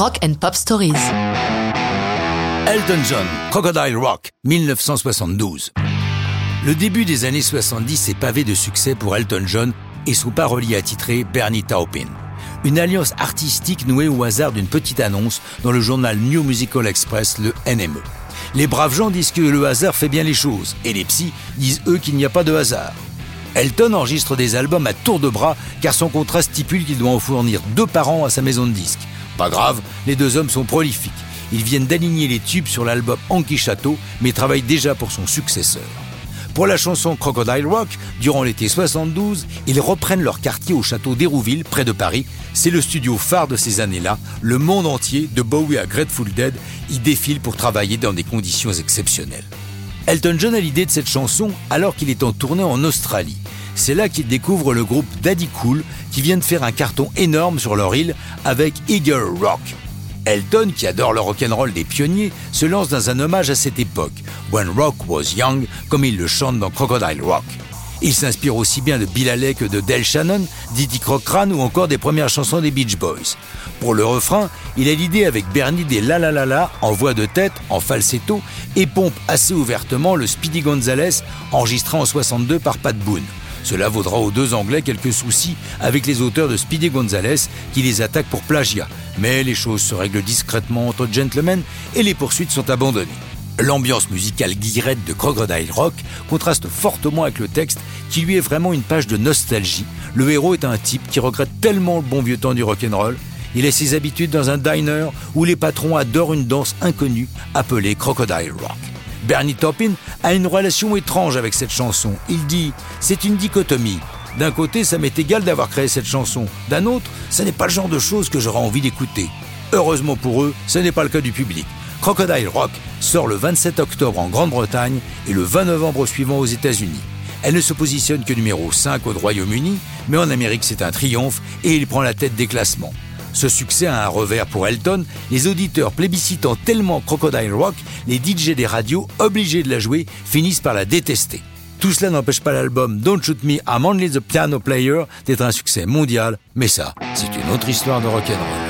Rock and Pop Stories. Elton John, Crocodile Rock, 1972. Le début des années 70 est pavé de succès pour Elton John et son parolier attitré Bernie Taupin. Une alliance artistique nouée au hasard d'une petite annonce dans le journal New Musical Express, le NME. Les braves gens disent que le hasard fait bien les choses, et les psys disent eux qu'il n'y a pas de hasard. Elton enregistre des albums à tour de bras car son contrat stipule qu'il doit en fournir deux par an à sa maison de disques. Pas grave, les deux hommes sont prolifiques. Ils viennent d'aligner les tubes sur l'album Anki Château, mais travaillent déjà pour son successeur. Pour la chanson Crocodile Rock, durant l'été 72, ils reprennent leur quartier au château d'Hérouville, près de Paris. C'est le studio phare de ces années-là. Le monde entier, de Bowie à Grateful Dead, y défile pour travailler dans des conditions exceptionnelles. Elton John a l'idée de cette chanson alors qu'il est en tournée en Australie. C'est là qu'il découvre le groupe Daddy Cool qui vient de faire un carton énorme sur leur île avec Eager Rock. Elton, qui adore le rock'n'roll des pionniers, se lance dans un hommage à cette époque, When Rock Was Young, comme il le chante dans Crocodile Rock. Il s'inspire aussi bien de Bill que de Del Shannon, Diddy Crocran ou encore des premières chansons des Beach Boys. Pour le refrain, il a l'idée avec Bernie des La La La La en voix de tête, en falsetto, et pompe assez ouvertement le Speedy Gonzales enregistré en 62 par Pat Boone. Cela vaudra aux deux Anglais quelques soucis avec les auteurs de Speedy Gonzales qui les attaquent pour plagiat. Mais les choses se règlent discrètement entre gentlemen et les poursuites sont abandonnées. L'ambiance musicale guirette de Crocodile Rock contraste fortement avec le texte qui lui est vraiment une page de nostalgie. Le héros est un type qui regrette tellement le bon vieux temps du rock'n'roll. Il a ses habitudes dans un diner où les patrons adorent une danse inconnue appelée Crocodile Rock. Bernie Taupin a une relation étrange avec cette chanson. Il dit c'est une dichotomie. D'un côté, ça m'est égal d'avoir créé cette chanson. D'un autre, ce n'est pas le genre de choses que j'aurais envie d'écouter. Heureusement pour eux, ce n'est pas le cas du public. Crocodile Rock sort le 27 octobre en Grande-Bretagne et le 20 novembre suivant aux États-Unis. Elle ne se positionne que numéro 5 au Royaume-Uni, mais en Amérique c'est un triomphe et il prend la tête des classements. Ce succès a un revers pour Elton, les auditeurs plébiscitant tellement Crocodile Rock, les DJ des radios, obligés de la jouer, finissent par la détester. Tout cela n'empêche pas l'album Don't Shoot Me, I'm Only the Piano Player d'être un succès mondial, mais ça, c'est une autre histoire de rock'n'roll.